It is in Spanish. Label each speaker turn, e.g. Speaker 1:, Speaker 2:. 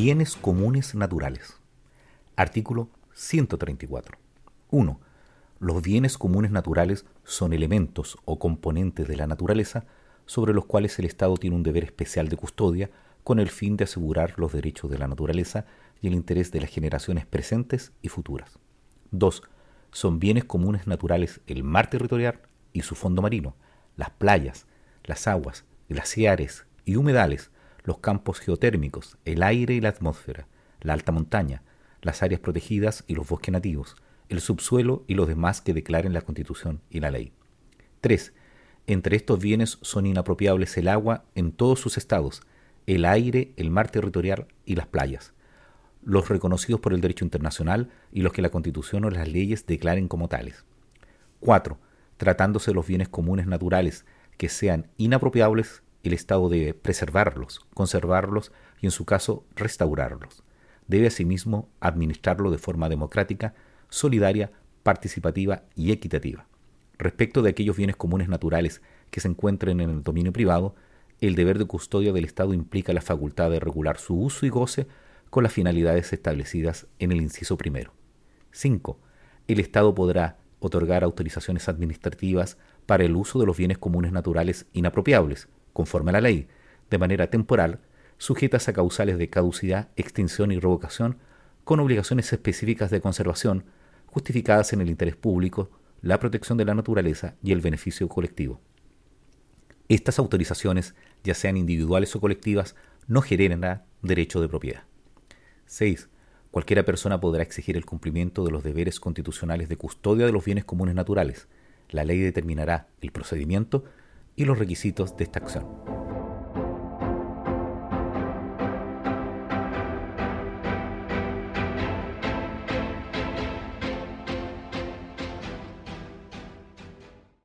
Speaker 1: Bienes comunes naturales. Artículo 134. 1. Los bienes comunes naturales son elementos o componentes de la naturaleza sobre los cuales el Estado tiene un deber especial de custodia con el fin de asegurar los derechos de la naturaleza y el interés de las generaciones presentes y futuras. 2. Son bienes comunes naturales el mar territorial y su fondo marino, las playas, las aguas, glaciares y humedales, los campos geotérmicos, el aire y la atmósfera, la alta montaña, las áreas protegidas y los bosques nativos, el subsuelo y los demás que declaren la Constitución y la ley. 3. Entre estos bienes son inapropiables el agua en todos sus estados, el aire, el mar territorial y las playas, los reconocidos por el derecho internacional y los que la Constitución o las leyes declaren como tales. 4. Tratándose los bienes comunes naturales que sean inapropiables el Estado debe preservarlos, conservarlos y, en su caso, restaurarlos. Debe asimismo administrarlo de forma democrática, solidaria, participativa y equitativa. Respecto de aquellos bienes comunes naturales que se encuentren en el dominio privado, el deber de custodia del Estado implica la facultad de regular su uso y goce con las finalidades establecidas en el inciso primero. 5. El Estado podrá otorgar autorizaciones administrativas para el uso de los bienes comunes naturales inapropiables, conforme a la ley, de manera temporal, sujetas a causales de caducidad, extinción y revocación, con obligaciones específicas de conservación, justificadas en el interés público, la protección de la naturaleza y el beneficio colectivo. Estas autorizaciones, ya sean individuales o colectivas, no generan derecho de propiedad. 6. Cualquiera persona podrá exigir el cumplimiento de los deberes constitucionales de custodia de los bienes comunes naturales. La ley determinará el procedimiento y los requisitos de esta acción.